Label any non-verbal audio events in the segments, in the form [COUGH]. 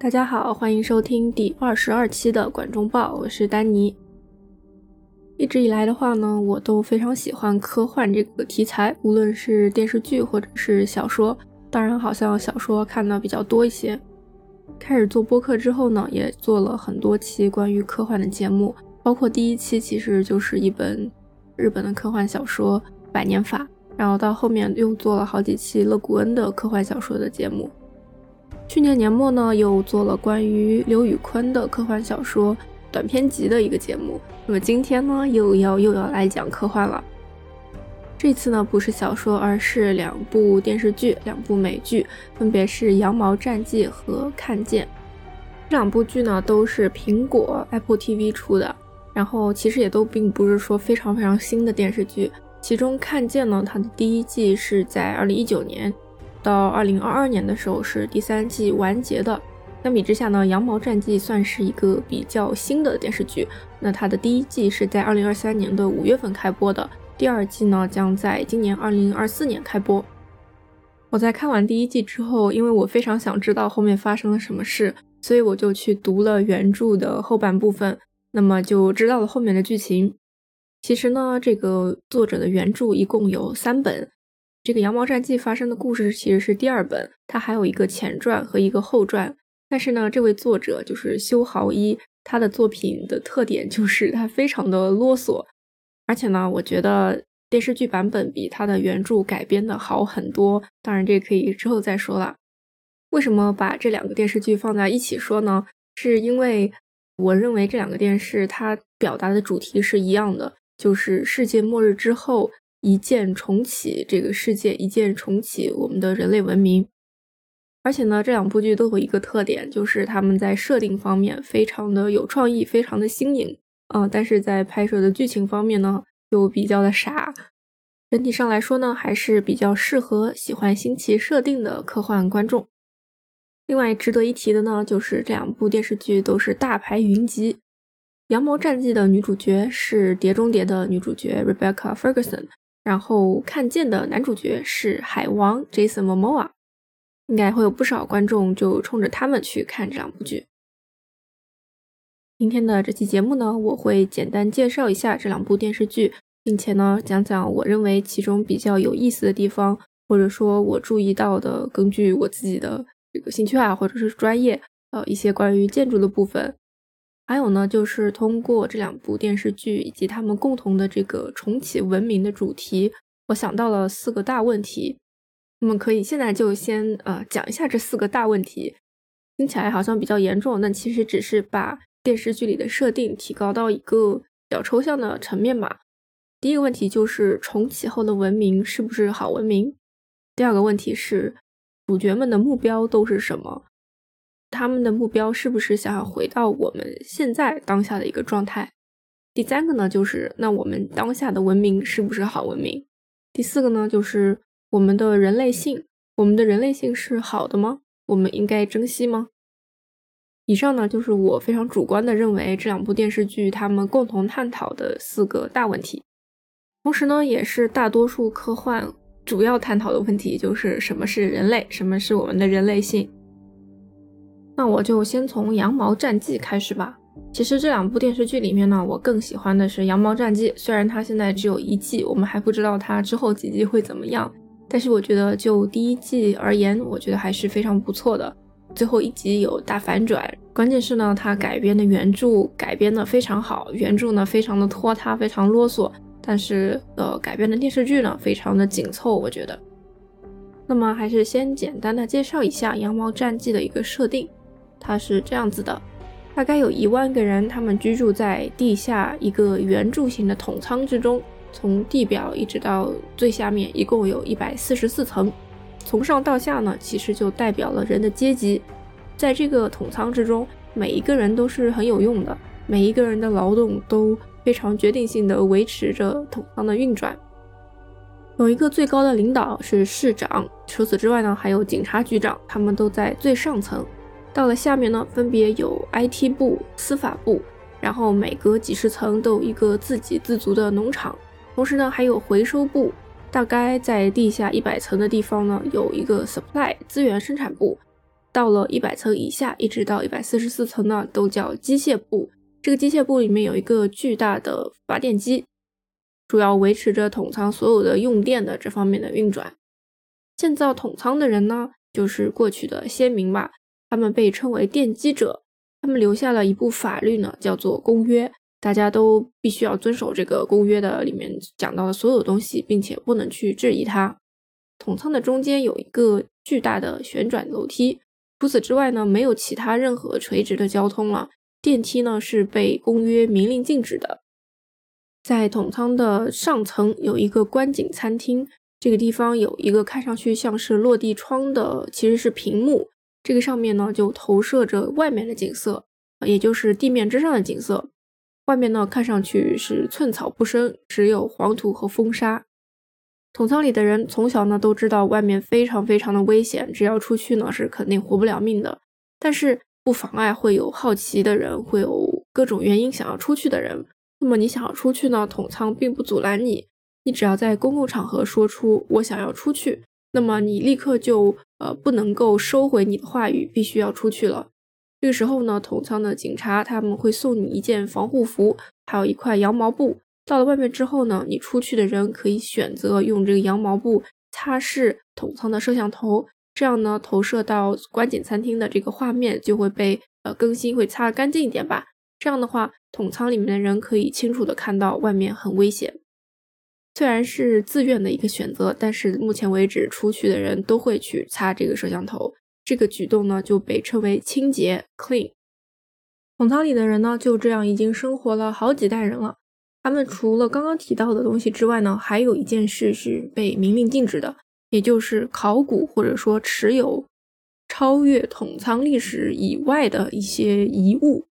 大家好，欢迎收听第二十二期的《管中报》，我是丹尼。一直以来的话呢，我都非常喜欢科幻这个题材，无论是电视剧或者是小说。当然，好像小说看的比较多一些。开始做播客之后呢，也做了很多期关于科幻的节目，包括第一期其实就是一本日本的科幻小说《百年法》，然后到后面又做了好几期勒古恩的科幻小说的节目。去年年末呢，又做了关于刘宇昆的科幻小说短篇集的一个节目。那么今天呢，又要又要来讲科幻了。这次呢，不是小说，而是两部电视剧，两部美剧，分别是《羊毛战记》和《看见》。这两部剧呢，都是苹果 Apple TV 出的，然后其实也都并不是说非常非常新的电视剧。其中《看见》呢，它的第一季是在二零一九年，到二零二二年的时候是第三季完结的。相比之下呢，《羊毛战记》算是一个比较新的电视剧，那它的第一季是在二零二三年的五月份开播的。第二季呢，将在今年二零二四年开播。我在看完第一季之后，因为我非常想知道后面发生了什么事，所以我就去读了原著的后半部分，那么就知道了后面的剧情。其实呢，这个作者的原著一共有三本，这个《羊毛战记》发生的故事其实是第二本，它还有一个前传和一个后传。但是呢，这位作者就是修豪一，他的作品的特点就是 [LAUGHS] 他非常的啰嗦。而且呢，我觉得电视剧版本比他的原著改编的好很多。当然，这可以之后再说了。为什么把这两个电视剧放在一起说呢？是因为我认为这两个电视它表达的主题是一样的，就是世界末日之后一键重启这个世界，一键重启我们的人类文明。而且呢，这两部剧都有一个特点，就是他们在设定方面非常的有创意，非常的新颖。嗯，但是在拍摄的剧情方面呢，又比较的傻。整体上来说呢，还是比较适合喜欢新奇设定的科幻观众。另外值得一提的呢，就是这两部电视剧都是大牌云集，《羊毛战记》的女主角是《碟中谍》的女主角 Rebecca Ferguson，然后《看见》的男主角是海王 Jason Momoa，应该会有不少观众就冲着他们去看这两部剧。今天的这期节目呢，我会简单介绍一下这两部电视剧，并且呢讲讲我认为其中比较有意思的地方，或者说我注意到的，根据我自己的这个兴趣爱或者是专业，呃一些关于建筑的部分。还有呢，就是通过这两部电视剧以及他们共同的这个重启文明的主题，我想到了四个大问题。那么可以现在就先呃讲一下这四个大问题，听起来好像比较严重，但其实只是把。电视剧里的设定提高到一个比较抽象的层面吧。第一个问题就是重启后的文明是不是好文明？第二个问题是主角们的目标都是什么？他们的目标是不是想要回到我们现在当下的一个状态？第三个呢，就是那我们当下的文明是不是好文明？第四个呢，就是我们的人类性，我们的人类性是好的吗？我们应该珍惜吗？以上呢，就是我非常主观的认为这两部电视剧他们共同探讨的四个大问题，同时呢，也是大多数科幻主要探讨的问题，就是什么是人类，什么是我们的人类性。那我就先从《羊毛战记》开始吧。其实这两部电视剧里面呢，我更喜欢的是《羊毛战记》，虽然它现在只有一季，我们还不知道它之后几季会怎么样，但是我觉得就第一季而言，我觉得还是非常不错的。最后一集有大反转，关键是呢，它改编的原著改编的非常好，原著呢非常的拖沓，非常啰嗦，但是呃改编的电视剧呢非常的紧凑，我觉得。那么还是先简单的介绍一下《羊毛战记》的一个设定，它是这样子的，大概有一万个人，他们居住在地下一个圆柱形的筒仓之中，从地表一直到最下面，一共有一百四十四层。从上到下呢，其实就代表了人的阶级。在这个筒仓之中，每一个人都是很有用的，每一个人的劳动都非常决定性的维持着筒仓的运转。有一个最高的领导是市长，除此之外呢，还有警察局长，他们都在最上层。到了下面呢，分别有 IT 部、司法部，然后每隔几十层都有一个自给自足的农场，同时呢，还有回收部。大概在地下一百层的地方呢，有一个 supply 资源生产部，到了一百层以下，一直到一百四十四层呢，都叫机械部。这个机械部里面有一个巨大的发电机，主要维持着桶仓所有的用电的这方面的运转。建造桶仓的人呢，就是过去的先民吧，他们被称为奠基者。他们留下了一部法律呢，叫做公约，大家都必须要遵守这个公约的里面讲到的所有东西，并且不能去质疑它。筒仓的中间有一个巨大的旋转楼梯，除此之外呢，没有其他任何垂直的交通了。电梯呢是被公约明令禁止的。在筒仓的上层有一个观景餐厅，这个地方有一个看上去像是落地窗的，其实是屏幕。这个上面呢就投射着外面的景色，也就是地面之上的景色。外面呢看上去是寸草不生，只有黄土和风沙。统仓里的人从小呢都知道外面非常非常的危险，只要出去呢是肯定活不了命的。但是不妨碍会有好奇的人，会有各种原因想要出去的人。那么你想要出去呢，统仓并不阻拦你，你只要在公共场合说出我想要出去，那么你立刻就呃不能够收回你的话语，必须要出去了。这个时候呢，统仓的警察他们会送你一件防护服，还有一块羊毛布。到了外面之后呢，你出去的人可以选择用这个羊毛布擦拭桶仓的摄像头，这样呢，投射到观景餐厅的这个画面就会被呃更新，会擦干净一点吧。这样的话，统仓里面的人可以清楚的看到外面很危险。虽然是自愿的一个选择，但是目前为止出去的人都会去擦这个摄像头，这个举动呢就被称为清洁 （clean）。桶仓里的人呢就这样已经生活了好几代人了。他们除了刚刚提到的东西之外呢，还有一件事是被明令禁止的，也就是考古或者说持有超越统仓历史以外的一些遗物。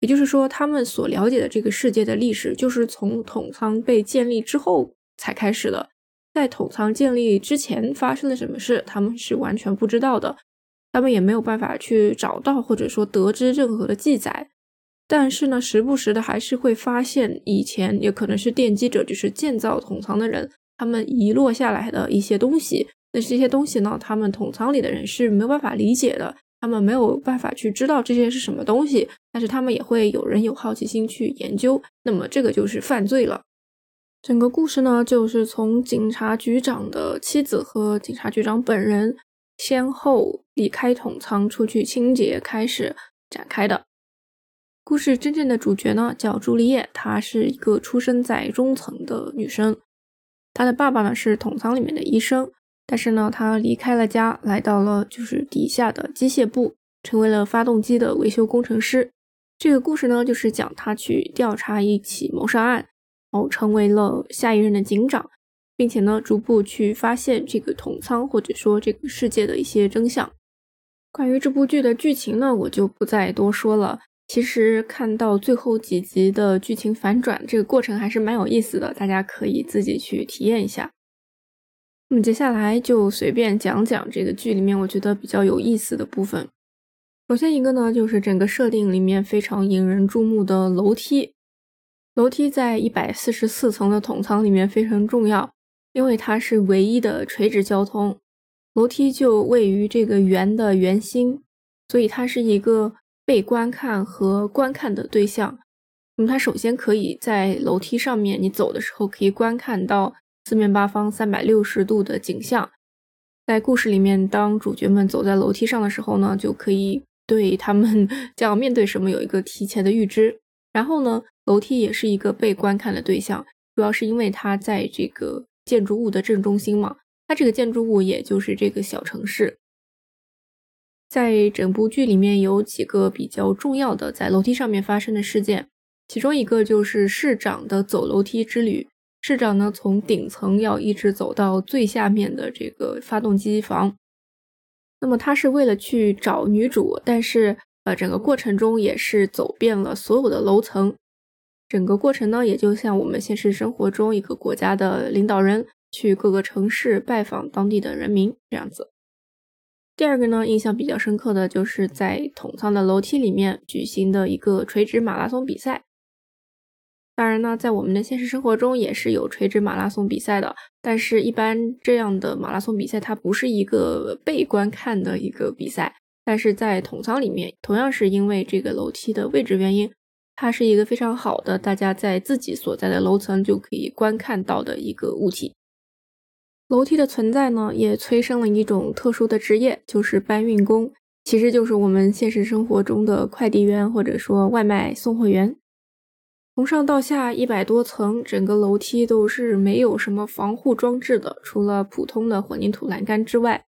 也就是说，他们所了解的这个世界的历史，就是从统仓被建立之后才开始的。在统仓建立之前发生了什么事，他们是完全不知道的，他们也没有办法去找到或者说得知任何的记载。但是呢，时不时的还是会发现以前也可能是奠基者，就是建造统仓的人，他们遗落下来的一些东西。那这些东西呢，他们统仓里的人是没有办法理解的，他们没有办法去知道这些是什么东西。但是他们也会有人有好奇心去研究，那么这个就是犯罪了。整个故事呢，就是从警察局长的妻子和警察局长本人先后离开统仓出去清洁开始展开的。故事真正的主角呢，叫朱丽叶，她是一个出生在中层的女生。她的爸爸呢是统仓里面的医生，但是呢，她离开了家，来到了就是底下的机械部，成为了发动机的维修工程师。这个故事呢，就是讲她去调查一起谋杀案，成为了下一任的警长，并且呢，逐步去发现这个统仓或者说这个世界的一些真相。关于这部剧的剧情呢，我就不再多说了。其实看到最后几集的剧情反转，这个过程还是蛮有意思的，大家可以自己去体验一下。那么接下来就随便讲讲这个剧里面我觉得比较有意思的部分。首先一个呢，就是整个设定里面非常引人注目的楼梯。楼梯在一百四十四层的筒仓里面非常重要，因为它是唯一的垂直交通。楼梯就位于这个圆的圆心，所以它是一个。被观看和观看的对象，那么它首先可以在楼梯上面，你走的时候可以观看到四面八方三百六十度的景象。在故事里面，当主角们走在楼梯上的时候呢，就可以对他们 [LAUGHS] 将要面对什么有一个提前的预知。然后呢，楼梯也是一个被观看的对象，主要是因为它在这个建筑物的正中心嘛，它这个建筑物也就是这个小城市。在整部剧里面有几个比较重要的在楼梯上面发生的事件，其中一个就是市长的走楼梯之旅。市长呢从顶层要一直走到最下面的这个发动机房，那么他是为了去找女主，但是呃整个过程中也是走遍了所有的楼层。整个过程呢也就像我们现实生活中一个国家的领导人去各个城市拜访当地的人民这样子。第二个呢，印象比较深刻的就是在统仓的楼梯里面举行的一个垂直马拉松比赛。当然呢，在我们的现实生活中也是有垂直马拉松比赛的，但是一般这样的马拉松比赛它不是一个被观看的一个比赛，但是在统仓里面，同样是因为这个楼梯的位置原因，它是一个非常好的，大家在自己所在的楼层就可以观看到的一个物体。楼梯的存在呢，也催生了一种特殊的职业，就是搬运工，其实就是我们现实生活中的快递员或者说外卖送货员。从上到下一百多层，整个楼梯都是没有什么防护装置的，除了普通的混凝土栏杆之外。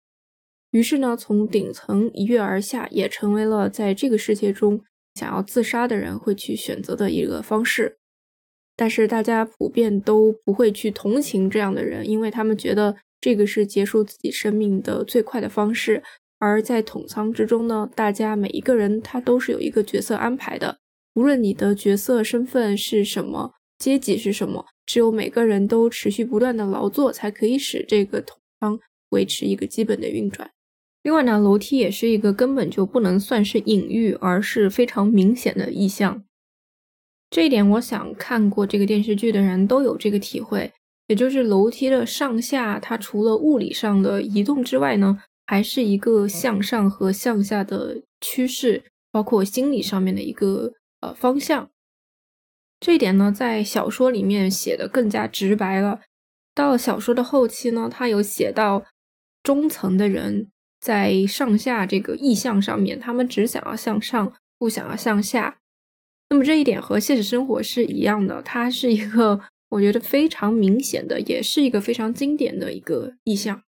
于是呢，从顶层一跃而下，也成为了在这个世界中想要自杀的人会去选择的一个方式。但是大家普遍都不会去同情这样的人，因为他们觉得这个是结束自己生命的最快的方式。而在统仓之中呢，大家每一个人他都是有一个角色安排的，无论你的角色身份是什么，阶级是什么，只有每个人都持续不断的劳作，才可以使这个统仓维持一个基本的运转。另外呢，楼梯也是一个根本就不能算是隐喻，而是非常明显的意象。这一点，我想看过这个电视剧的人都有这个体会，也就是楼梯的上下，它除了物理上的移动之外呢，还是一个向上和向下的趋势，包括心理上面的一个呃方向。这一点呢，在小说里面写的更加直白了。到小说的后期呢，他有写到中层的人。在上下这个意向上面，他们只想要向上，不想要向下。那么这一点和现实生活是一样的，它是一个我觉得非常明显的，也是一个非常经典的一个意向。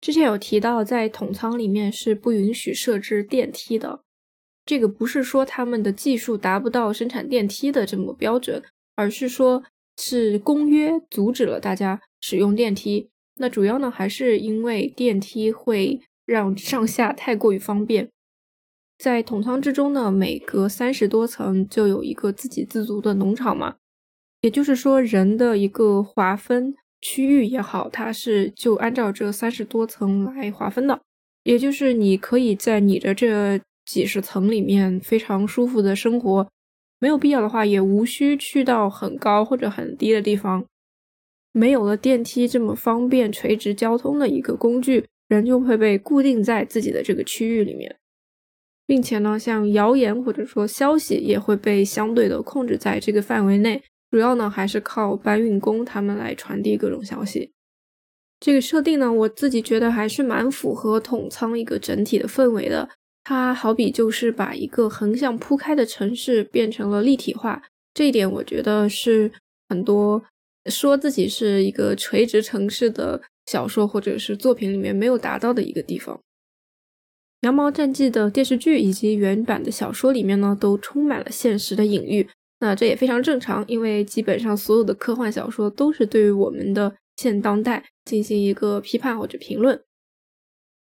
之前有提到，在统仓里面是不允许设置电梯的。这个不是说他们的技术达不到生产电梯的这么标准，而是说是公约阻止了大家使用电梯。那主要呢，还是因为电梯会让上下太过于方便。在筒仓之中呢，每隔三十多层就有一个自给自足的农场嘛，也就是说，人的一个划分区域也好，它是就按照这三十多层来划分的。也就是你可以在你的这几十层里面非常舒服的生活，没有必要的话，也无需去到很高或者很低的地方。没有了电梯这么方便垂直交通的一个工具，人就会被固定在自己的这个区域里面，并且呢，像谣言或者说消息也会被相对的控制在这个范围内。主要呢还是靠搬运工他们来传递各种消息。这个设定呢，我自己觉得还是蛮符合统仓一个整体的氛围的。它好比就是把一个横向铺开的城市变成了立体化，这一点我觉得是很多。说自己是一个垂直城市的小说或者是作品里面没有达到的一个地方，《羊毛战记》的电视剧以及原版的小说里面呢，都充满了现实的隐喻。那这也非常正常，因为基本上所有的科幻小说都是对于我们的现当代进行一个批判或者评论。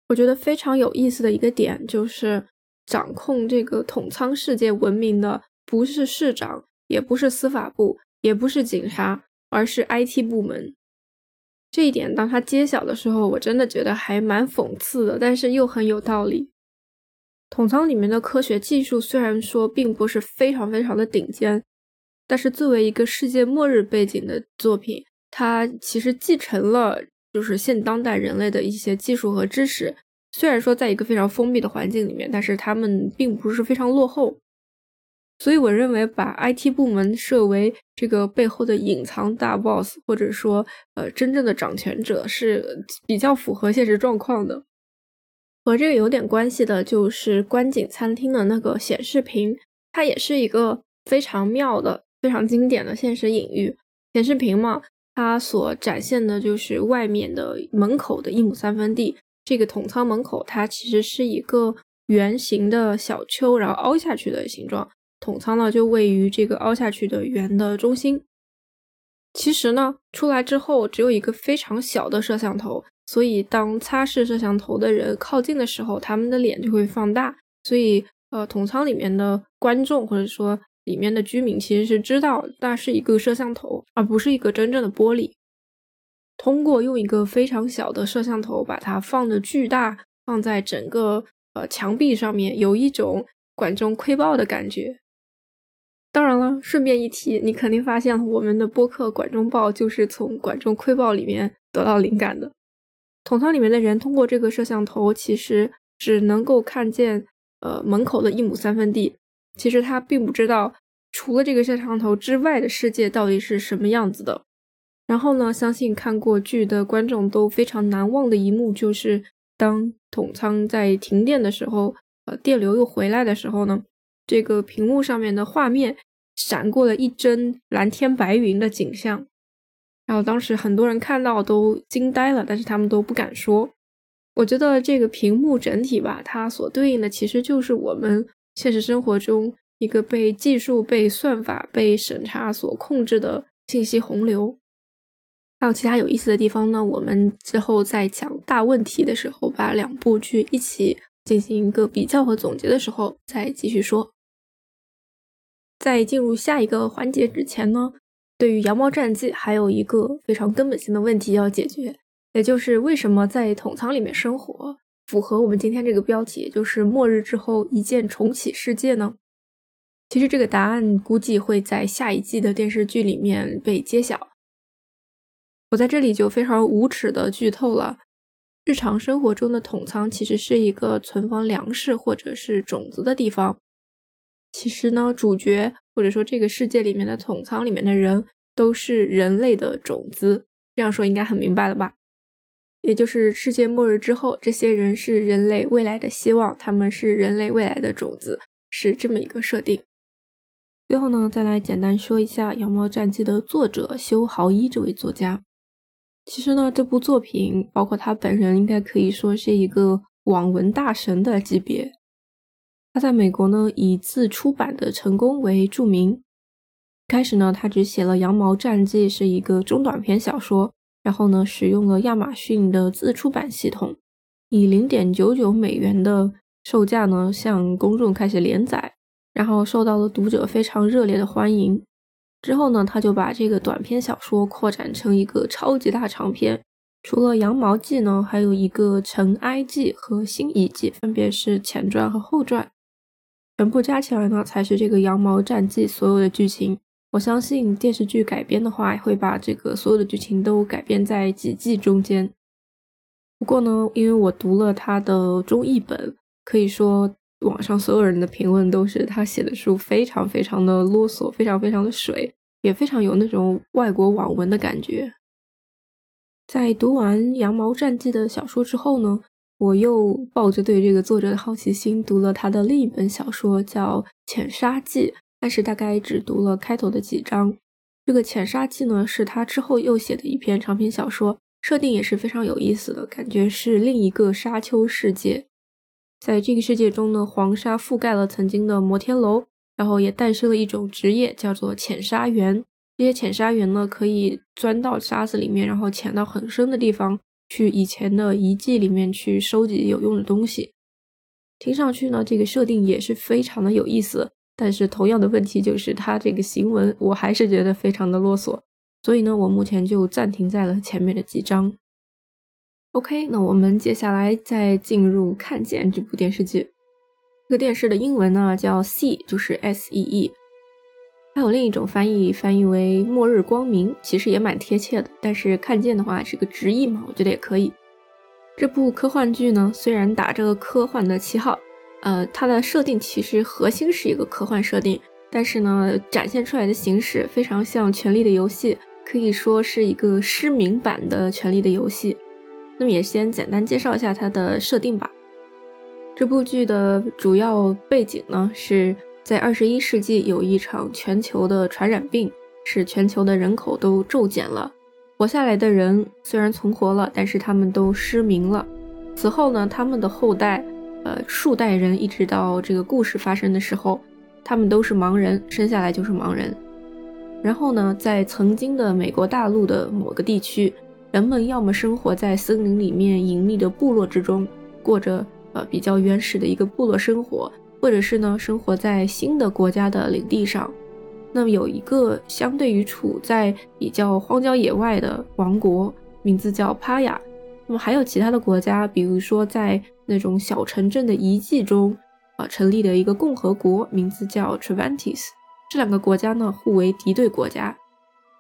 我觉得非常有意思的一个点就是，掌控这个统仓世界文明的不是市长，也不是司法部，也不是警察。而是 IT 部门，这一点当他揭晓的时候，我真的觉得还蛮讽刺的，但是又很有道理。统仓里面的科学技术虽然说并不是非常非常的顶尖，但是作为一个世界末日背景的作品，它其实继承了就是现当代人类的一些技术和知识。虽然说在一个非常封闭的环境里面，但是他们并不是非常落后。所以我认为，把 IT 部门设为这个背后的隐藏大 boss，或者说，呃，真正的掌权者，是比较符合现实状况的。和这个有点关系的，就是观景餐厅的那个显示屏，它也是一个非常妙的、非常经典的现实隐喻。显示屏嘛，它所展现的就是外面的门口的一亩三分地。这个统仓门口，它其实是一个圆形的小丘，然后凹下去的形状。筒仓呢，就位于这个凹下去的圆的中心。其实呢，出来之后只有一个非常小的摄像头，所以当擦拭摄像头的人靠近的时候，他们的脸就会放大。所以，呃，筒仓里面的观众或者说里面的居民其实是知道那是一个摄像头，而不是一个真正的玻璃。通过用一个非常小的摄像头把它放的巨大，放在整个呃墙壁上面，有一种管中窥豹的感觉。当然了，顺便一提，你肯定发现了，我们的播客《管中报》就是从《管中窥豹》里面得到灵感的。筒仓里面的人通过这个摄像头，其实只能够看见呃门口的一亩三分地，其实他并不知道除了这个摄像头之外的世界到底是什么样子的。然后呢，相信看过剧的观众都非常难忘的一幕，就是当筒仓在停电的时候，呃，电流又回来的时候呢，这个屏幕上面的画面闪过了一帧蓝天白云的景象。然后当时很多人看到都惊呆了，但是他们都不敢说。我觉得这个屏幕整体吧，它所对应的其实就是我们现实生活中一个被技术、被算法、被审查所控制的信息洪流。还有其他有意思的地方呢，我们之后在讲大问题的时候，把两部剧一起进行一个比较和总结的时候再继续说。在进入下一个环节之前呢。对于《羊毛战记》，还有一个非常根本性的问题要解决，也就是为什么在桶仓里面生活符合我们今天这个标题，就是末日之后一键重启世界呢？其实这个答案估计会在下一季的电视剧里面被揭晓。我在这里就非常无耻的剧透了，日常生活中的桶仓其实是一个存放粮食或者是种子的地方。其实呢，主角。或者说，这个世界里面的桶仓里面的人都是人类的种子，这样说应该很明白了吧？也就是世界末日之后，这些人是人类未来的希望，他们是人类未来的种子，是这么一个设定。最后呢，再来简单说一下《羊毛战记》的作者修豪一这位作家。其实呢，这部作品包括他本人，应该可以说是一个网文大神的级别。他在美国呢，以自出版的成功为著名。开始呢，他只写了《羊毛战记》是一个中短篇小说，然后呢，使用了亚马逊的自出版系统，以零点九九美元的售价呢，向公众开始连载，然后受到了读者非常热烈的欢迎。之后呢，他就把这个短篇小说扩展成一个超级大长篇。除了《羊毛记》呢，还有一个《尘埃记》和《新遗记》，分别是前传和后传。全部加起来呢，才是这个《羊毛战记》所有的剧情。我相信电视剧改编的话，会把这个所有的剧情都改编在几季中间。不过呢，因为我读了他的中译本，可以说网上所有人的评论都是他写的书非常非常的啰嗦，非常非常的水，也非常有那种外国网文的感觉。在读完《羊毛战记》的小说之后呢？我又抱着对这个作者的好奇心，读了他的另一本小说，叫《浅沙记》，但是大概只读了开头的几章。这个《浅沙记》呢，是他之后又写的一篇长篇小说，设定也是非常有意思的，感觉是另一个沙丘世界。在这个世界中呢，黄沙覆盖了曾经的摩天楼，然后也诞生了一种职业，叫做浅沙员。这些浅沙员呢，可以钻到沙子里面，然后潜到很深的地方。去以前的遗迹里面去收集有用的东西，听上去呢，这个设定也是非常的有意思。但是同样的问题就是，它这个行文我还是觉得非常的啰嗦。所以呢，我目前就暂停在了前面的几章。OK，那我们接下来再进入《看见》这部电视剧。这个电视的英文呢叫 See，就是 S E E。还有另一种翻译，翻译为“末日光明”，其实也蛮贴切的。但是看见的话是个直译嘛，我觉得也可以。这部科幻剧呢，虽然打着科幻的旗号，呃，它的设定其实核心是一个科幻设定，但是呢，展现出来的形式非常像《权力的游戏》，可以说是一个失明版的《权力的游戏》。那么也先简单介绍一下它的设定吧。这部剧的主要背景呢是。在二十一世纪，有一场全球的传染病，使全球的人口都骤减了。活下来的人虽然存活了，但是他们都失明了。此后呢，他们的后代，呃，数代人，一直到这个故事发生的时候，他们都是盲人，生下来就是盲人。然后呢，在曾经的美国大陆的某个地区，人们要么生活在森林里面隐秘的部落之中，过着呃比较原始的一个部落生活。或者是呢，生活在新的国家的领地上，那么有一个相对于处在比较荒郊野外的王国，名字叫帕亚。那么还有其他的国家，比如说在那种小城镇的遗迹中啊成立的一个共和国，名字叫 Trevantis。这两个国家呢互为敌对国家。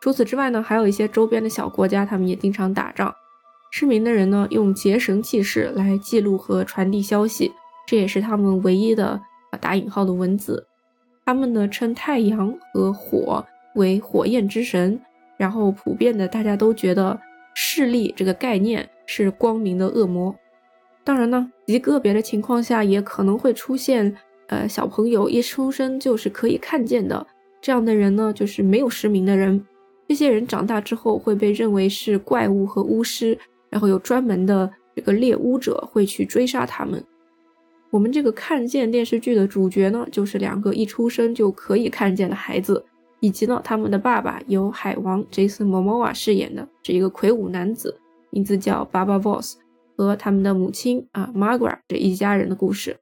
除此之外呢，还有一些周边的小国家，他们也经常打仗。失明的人呢，用结绳记事来记录和传递消息。这也是他们唯一的打引号的文字。他们呢称太阳和火为火焰之神，然后普遍的大家都觉得势力这个概念是光明的恶魔。当然呢，极个别的情况下也可能会出现，呃，小朋友一出生就是可以看见的这样的人呢，就是没有失明的人。这些人长大之后会被认为是怪物和巫师，然后有专门的这个猎巫者会去追杀他们。我们这个看见电视剧的主角呢，就是两个一出生就可以看见的孩子，以及呢他们的爸爸由海王 Jason Momoa 饰演的，是一个魁梧男子，名字叫 Baba Voss，和他们的母亲啊 Margaret 这一家人的故事。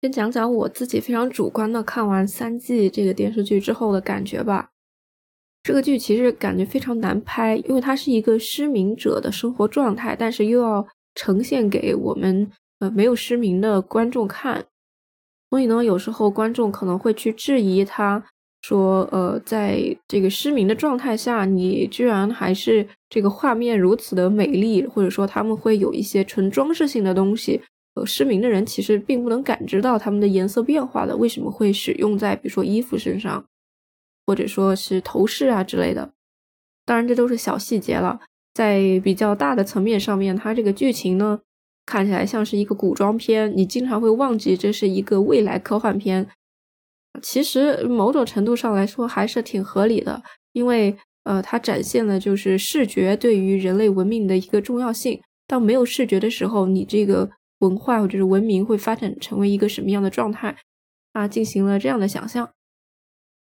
先讲讲我自己非常主观的看完三季这个电视剧之后的感觉吧。这个剧其实感觉非常难拍，因为它是一个失明者的生活状态，但是又要呈现给我们。呃，没有失明的观众看，所以呢，有时候观众可能会去质疑他，说，呃，在这个失明的状态下，你居然还是这个画面如此的美丽，或者说他们会有一些纯装饰性的东西，呃，失明的人其实并不能感知到他们的颜色变化的，为什么会使用在比如说衣服身上，或者说是头饰啊之类的？当然，这都是小细节了，在比较大的层面上面，它这个剧情呢。看起来像是一个古装片，你经常会忘记这是一个未来科幻片。其实某种程度上来说还是挺合理的，因为呃，它展现了就是视觉对于人类文明的一个重要性。当没有视觉的时候，你这个文化或者是文明会发展成为一个什么样的状态？啊，进行了这样的想象。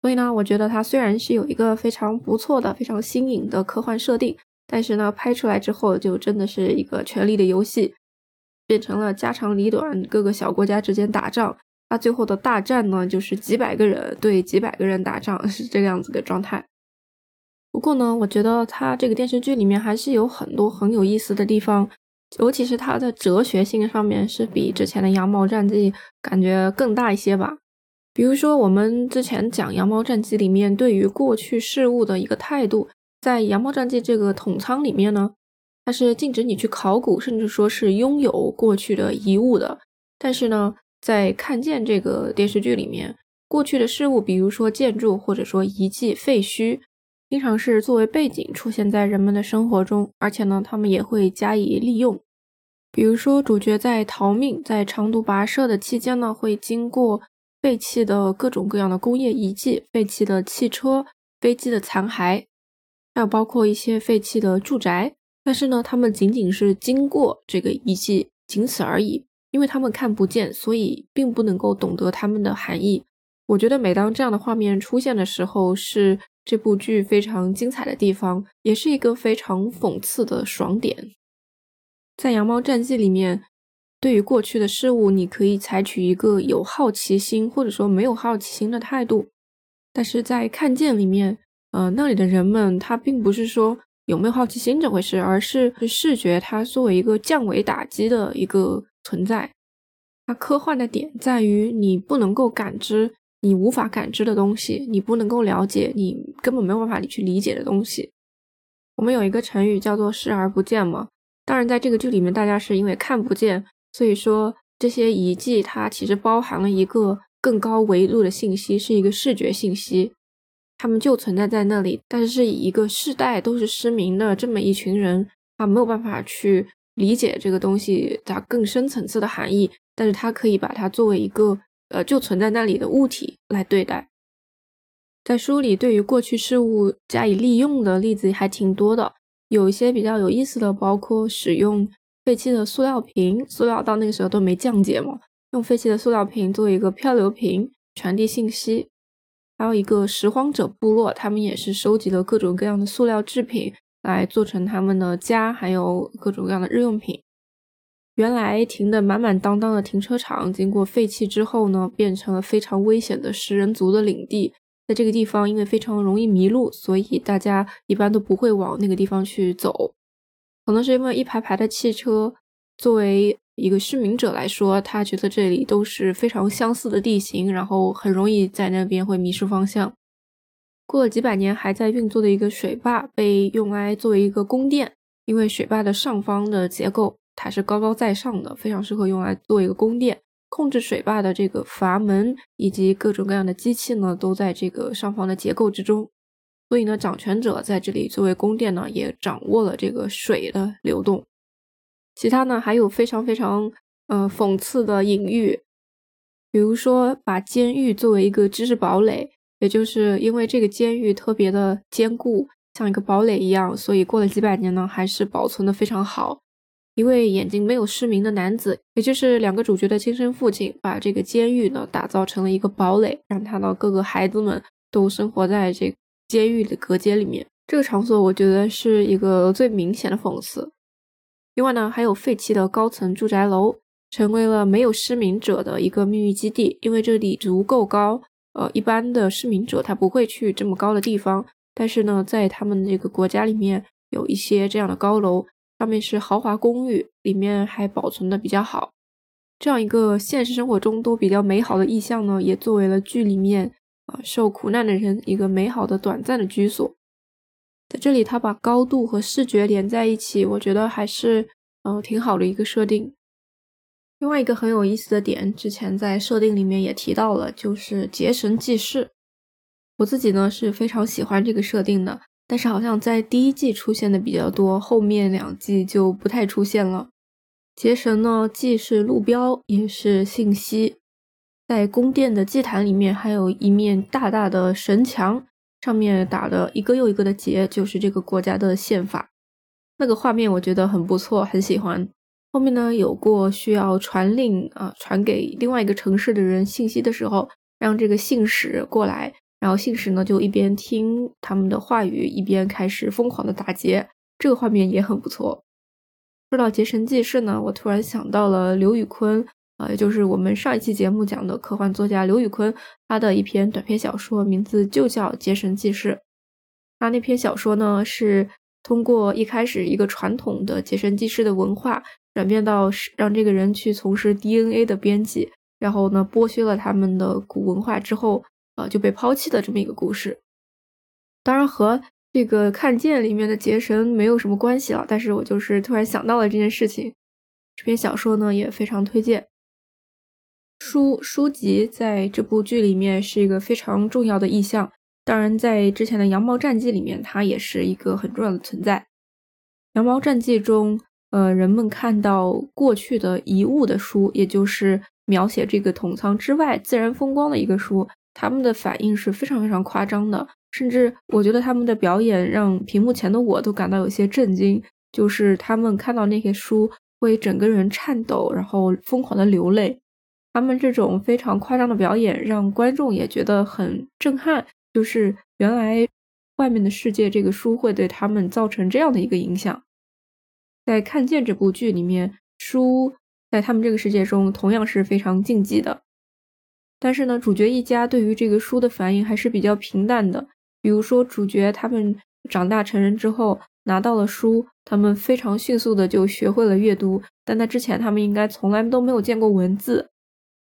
所以呢，我觉得它虽然是有一个非常不错的、非常新颖的科幻设定，但是呢，拍出来之后就真的是一个权力的游戏。变成了家长里短，各个小国家之间打仗。那最后的大战呢，就是几百个人对几百个人打仗，[LAUGHS] 是这个样子的状态。不过呢，我觉得它这个电视剧里面还是有很多很有意思的地方，尤其是它的哲学性上面是比之前的《羊毛战记》感觉更大一些吧。比如说，我们之前讲《羊毛战记》里面对于过去事物的一个态度，在《羊毛战记》这个统仓里面呢。它是禁止你去考古，甚至说是拥有过去的遗物的。但是呢，在看见这个电视剧里面，过去的事物，比如说建筑或者说遗迹、废墟，经常是作为背景出现在人们的生活中，而且呢，他们也会加以利用。比如说，主角在逃命、在长途跋涉的期间呢，会经过废弃的各种各样的工业遗迹、废弃的汽车、飞机的残骸，还有包括一些废弃的住宅。但是呢，他们仅仅是经过这个遗迹，仅此而已，因为他们看不见，所以并不能够懂得他们的含义。我觉得每当这样的画面出现的时候，是这部剧非常精彩的地方，也是一个非常讽刺的爽点。在《羊毛战记》里面，对于过去的事物，你可以采取一个有好奇心或者说没有好奇心的态度，但是在《看见》里面，呃，那里的人们他并不是说。有没有好奇心这回事，而是视觉它作为一个降维打击的一个存在。它科幻的点在于你不能够感知你无法感知的东西，你不能够了解你根本没有办法你去理解的东西。我们有一个成语叫做视而不见嘛。当然，在这个剧里面，大家是因为看不见，所以说这些遗迹它其实包含了一个更高维度的信息，是一个视觉信息。他们就存在在那里，但是以一个世代都是失明的这么一群人，他没有办法去理解这个东西它更深层次的含义，但是他可以把它作为一个呃就存在那里的物体来对待。在书里，对于过去事物加以利用的例子还挺多的，有一些比较有意思的，包括使用废弃的塑料瓶，塑料到那个时候都没降解嘛，用废弃的塑料瓶做一个漂流瓶传递信息。还有一个拾荒者部落，他们也是收集了各种各样的塑料制品来做成他们的家，还有各种各样的日用品。原来停的满满当当的停车场，经过废弃之后呢，变成了非常危险的食人族的领地。在这个地方，因为非常容易迷路，所以大家一般都不会往那个地方去走。可能是因为一排排的汽车，作为。一个失明者来说，他觉得这里都是非常相似的地形，然后很容易在那边会迷失方向。过了几百年还在运作的一个水坝被用来作为一个宫殿，因为水坝的上方的结构它是高高在上的，非常适合用来做一个宫殿。控制水坝的这个阀门以及各种各样的机器呢，都在这个上方的结构之中。所以呢，掌权者在这里作为宫殿呢，也掌握了这个水的流动。其他呢，还有非常非常呃讽刺的隐喻，比如说把监狱作为一个知识堡垒，也就是因为这个监狱特别的坚固，像一个堡垒一样，所以过了几百年呢，还是保存的非常好。一位眼睛没有失明的男子，也就是两个主角的亲生父亲，把这个监狱呢打造成了一个堡垒，让他的各个孩子们都生活在这监狱的隔间里面。这个场所我觉得是一个最明显的讽刺。另外呢，还有废弃的高层住宅楼，成为了没有失明者的一个秘密基地，因为这里足够高。呃，一般的失明者他不会去这么高的地方，但是呢，在他们这个国家里面有一些这样的高楼。上面是豪华公寓，里面还保存的比较好。这样一个现实生活中都比较美好的意象呢，也作为了剧里面受苦难的人一个美好的短暂的居所。在这里，他把高度和视觉连在一起，我觉得还是嗯挺好的一个设定。另外一个很有意思的点，之前在设定里面也提到了，就是结绳记事。我自己呢是非常喜欢这个设定的。但是好像在第一季出现的比较多，后面两季就不太出现了。结绳呢，既是路标，也是信息。在宫殿的祭坛里面，还有一面大大的神墙，上面打的一个又一个的结，就是这个国家的宪法。那个画面我觉得很不错，很喜欢。后面呢，有过需要传令啊，传给另外一个城市的人信息的时候，让这个信使过来。然后信使呢，就一边听他们的话语，一边开始疯狂的打劫，这个画面也很不错。说到结绳记事呢，我突然想到了刘宇坤，啊，也就是我们上一期节目讲的科幻作家刘宇昆，他的一篇短篇小说，名字就叫《结绳记事》。他那篇小说呢，是通过一开始一个传统的结绳记事的文化，转变到让这个人去从事 DNA 的编辑，然后呢，剥削了他们的古文化之后。呃，就被抛弃的这么一个故事，当然和这个看见里面的结绳没有什么关系了。但是我就是突然想到了这件事情。这篇小说呢也非常推荐。书书籍在这部剧里面是一个非常重要的意象，当然在之前的《羊毛战记》里面，它也是一个很重要的存在。《羊毛战记》中，呃，人们看到过去的遗物的书，也就是描写这个桶仓之外自然风光的一个书。他们的反应是非常非常夸张的，甚至我觉得他们的表演让屏幕前的我都感到有些震惊。就是他们看到那些书会整个人颤抖，然后疯狂的流泪。他们这种非常夸张的表演让观众也觉得很震撼。就是原来外面的世界，这个书会对他们造成这样的一个影响。在看见这部剧里面，书在他们这个世界中同样是非常禁忌的。但是呢，主角一家对于这个书的反应还是比较平淡的。比如说，主角他们长大成人之后拿到了书，他们非常迅速的就学会了阅读。但在之前，他们应该从来都没有见过文字。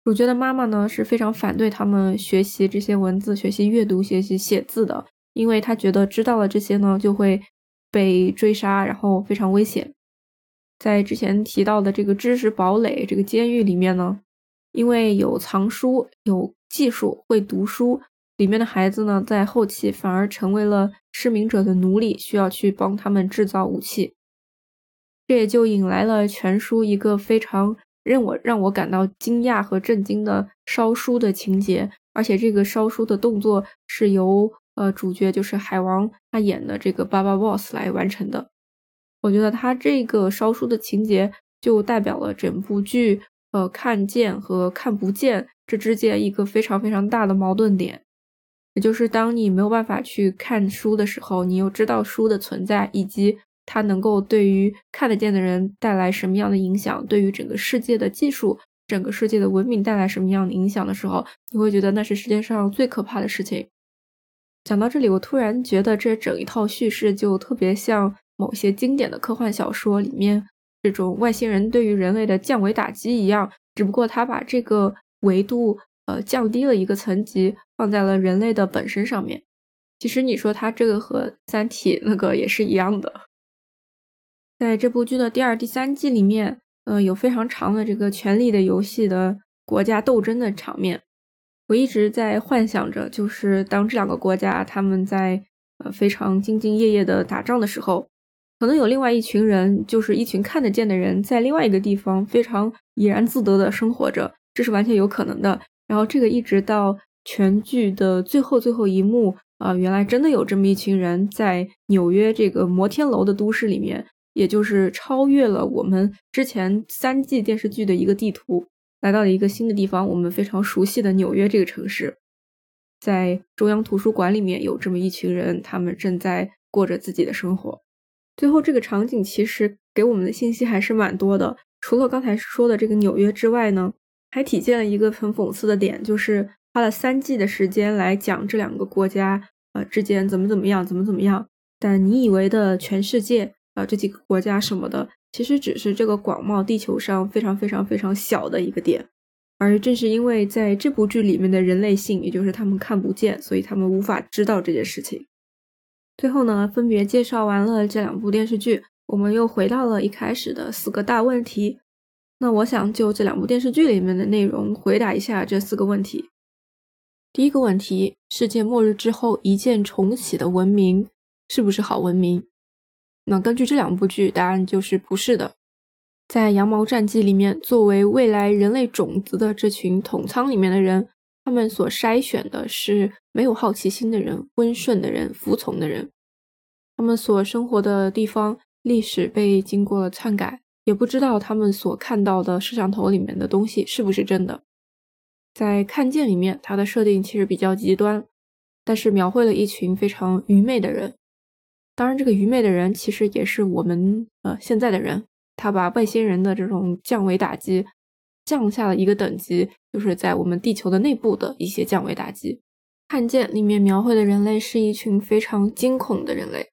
主角的妈妈呢是非常反对他们学习这些文字、学习阅读、学习写字的，因为他觉得知道了这些呢就会被追杀，然后非常危险。在之前提到的这个知识堡垒这个监狱里面呢。因为有藏书、有技术、会读书，里面的孩子呢，在后期反而成为了失明者的奴隶，需要去帮他们制造武器。这也就引来了全书一个非常让我让我感到惊讶和震惊的烧书的情节，而且这个烧书的动作是由呃主角就是海王他演的这个巴巴 boss 来完成的。我觉得他这个烧书的情节就代表了整部剧。呃，看见和看不见这之间一个非常非常大的矛盾点，也就是当你没有办法去看书的时候，你又知道书的存在，以及它能够对于看得见的人带来什么样的影响，对于整个世界的技术、整个世界的文明带来什么样的影响的时候，你会觉得那是世界上最可怕的事情。讲到这里，我突然觉得这整一套叙事就特别像某些经典的科幻小说里面。这种外星人对于人类的降维打击一样，只不过他把这个维度呃降低了一个层级，放在了人类的本身上面。其实你说他这个和《三体》那个也是一样的。在这部剧的第二、第三季里面，呃，有非常长的这个权力的游戏的国家斗争的场面。我一直在幻想着，就是当这两个国家他们在呃非常兢兢业业的打仗的时候，可能有另外一群人，就是一群看得见的人，在另外一个地方非常怡然自得的生活着，这是完全有可能的。然后这个一直到全剧的最后最后一幕啊，原来真的有这么一群人在纽约这个摩天楼的都市里面。也就是超越了我们之前三季电视剧的一个地图，来到了一个新的地方，我们非常熟悉的纽约这个城市，在中央图书馆里面有这么一群人，他们正在过着自己的生活。最后这个场景其实给我们的信息还是蛮多的，除了刚才说的这个纽约之外呢，还体现了一个很讽刺的点，就是花了三季的时间来讲这两个国家呃之间怎么怎么样，怎么怎么样，但你以为的全世界。啊，这几个国家什么的，其实只是这个广袤地球上非常非常非常小的一个点，而正是因为在这部剧里面的人类性，也就是他们看不见，所以他们无法知道这件事情。最后呢，分别介绍完了这两部电视剧，我们又回到了一开始的四个大问题。那我想就这两部电视剧里面的内容回答一下这四个问题。第一个问题：世界末日之后一键重启的文明是不是好文明？那根据这两部剧，答案就是不是的。在《羊毛战记》里面，作为未来人类种子的这群统仓里面的人，他们所筛选的是没有好奇心的人、温顺的人、服从的人。他们所生活的地方历史被经过了篡改，也不知道他们所看到的摄像头里面的东西是不是真的。在《看见》里面，它的设定其实比较极端，但是描绘了一群非常愚昧的人。当然，这个愚昧的人其实也是我们呃现在的人，他把外星人的这种降维打击降下了一个等级，就是在我们地球的内部的一些降维打击。看见里面描绘的人类是一群非常惊恐的人类。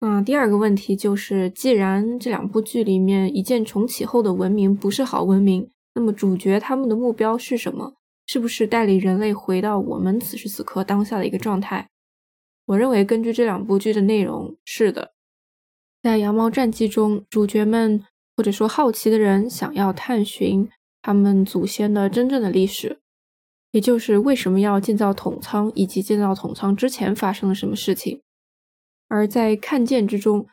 嗯，第二个问题就是，既然这两部剧里面一键重启后的文明不是好文明，那么主角他们的目标是什么？是不是带领人类回到我们此时此刻当下的一个状态？我认为，根据这两部剧的内容，是的，在《羊毛战记》中，主角们或者说好奇的人想要探寻他们祖先的真正的历史，也就是为什么要建造统仓，以及建造统仓之前发生了什么事情。而在看见之中，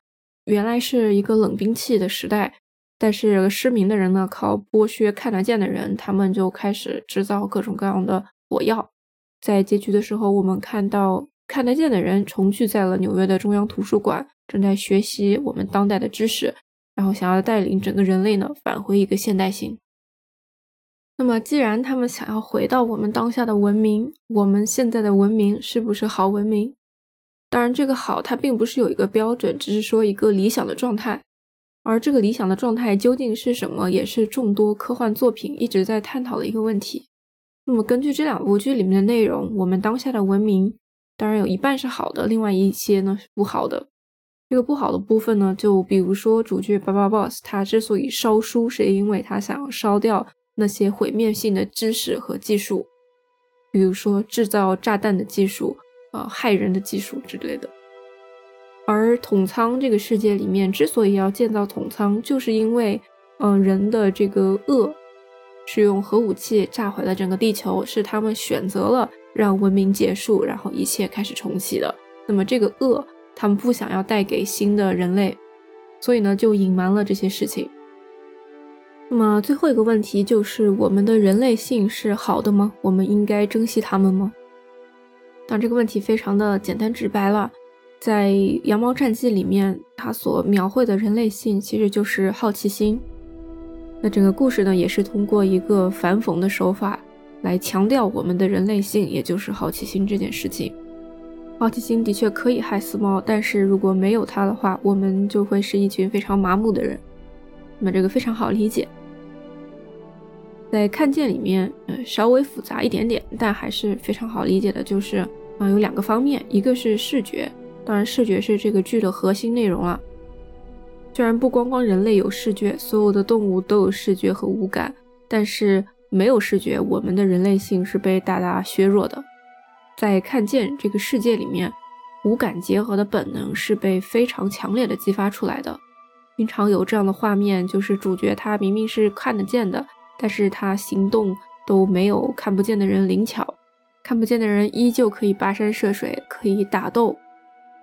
原来是一个冷兵器的时代，但是失明的人呢，靠剥削看得见的人，他们就开始制造各种各样的火药。在结局的时候，我们看到。看得见的人重聚在了纽约的中央图书馆，正在学习我们当代的知识，然后想要带领整个人类呢返回一个现代性。那么，既然他们想要回到我们当下的文明，我们现在的文明是不是好文明？当然，这个好它并不是有一个标准，只是说一个理想的状态。而这个理想的状态究竟是什么，也是众多科幻作品一直在探讨的一个问题。那么，根据这两部剧里面的内容，我们当下的文明。当然有一半是好的，另外一些呢是不好的。这个不好的部分呢，就比如说主角巴巴 boss，他之所以烧书，是因为他想要烧掉那些毁灭性的知识和技术，比如说制造炸弹的技术，啊，害人的技术之类的。而统仓这个世界里面，之所以要建造统仓，就是因为，嗯，人的这个恶，是用核武器炸毁了整个地球，是他们选择了。让文明结束，然后一切开始重启的。那么这个恶，他们不想要带给新的人类，所以呢就隐瞒了这些事情。那么最后一个问题就是：我们的人类性是好的吗？我们应该珍惜他们吗？但这个问题非常的简单直白了。在《羊毛战记》里面，它所描绘的人类性其实就是好奇心。那整个故事呢，也是通过一个反讽的手法。来强调我们的人类性，也就是好奇心这件事情。好奇心的确可以害死猫，但是如果没有它的话，我们就会是一群非常麻木的人。那么这个非常好理解，在看见里面，呃，稍微复杂一点点，但还是非常好理解的。就是啊，有两个方面，一个是视觉，当然视觉是这个剧的核心内容了。虽然不光光人类有视觉，所有的动物都有视觉和五感，但是。没有视觉，我们的人类性是被大大削弱的。在看见这个世界里面，五感结合的本能是被非常强烈的激发出来的。经常有这样的画面，就是主角他明明是看得见的，但是他行动都没有看不见的人灵巧，看不见的人依旧可以跋山涉水，可以打斗，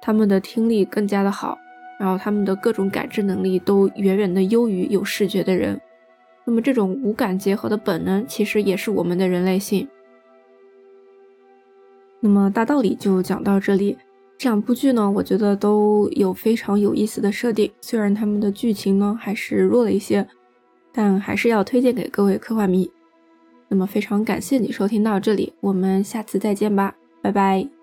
他们的听力更加的好，然后他们的各种感知能力都远远的优于有视觉的人。那么这种五感结合的本能，其实也是我们的人类性。那么大道理就讲到这里。这两部剧呢，我觉得都有非常有意思的设定，虽然他们的剧情呢还是弱了一些，但还是要推荐给各位科幻迷。那么非常感谢你收听到这里，我们下次再见吧，拜拜。